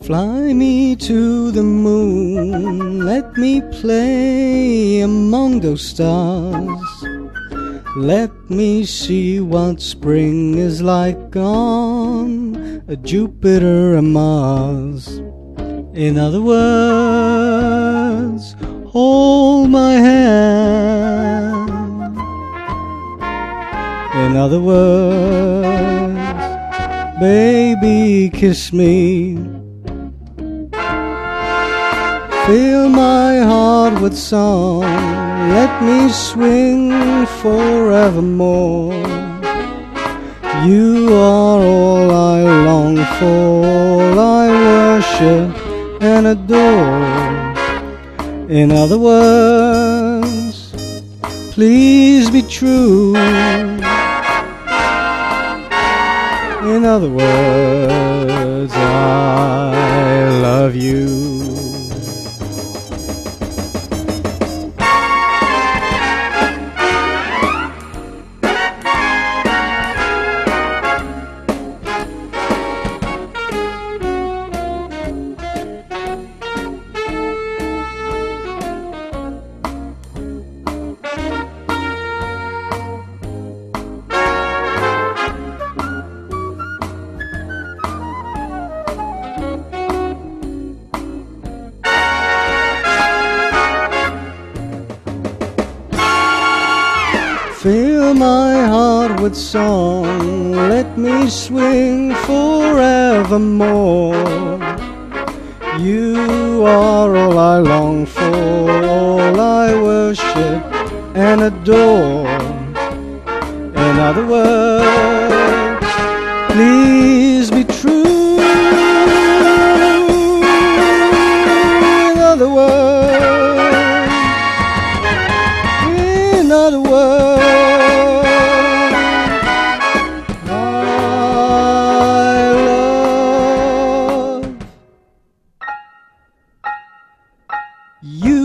Fly me to the moon, let me play among those stars. Let me see what spring is like on a Jupiter and Mars. In other words, hold my hand. In other words, baby, kiss me. Fill my heart with song, let me swing forevermore. You are all I long for, all I worship and adore. In other words, please be true. In other words, I love you. Fill my heart with song, let me swing forevermore. You are all I long for, all I worship and adore. In other words, You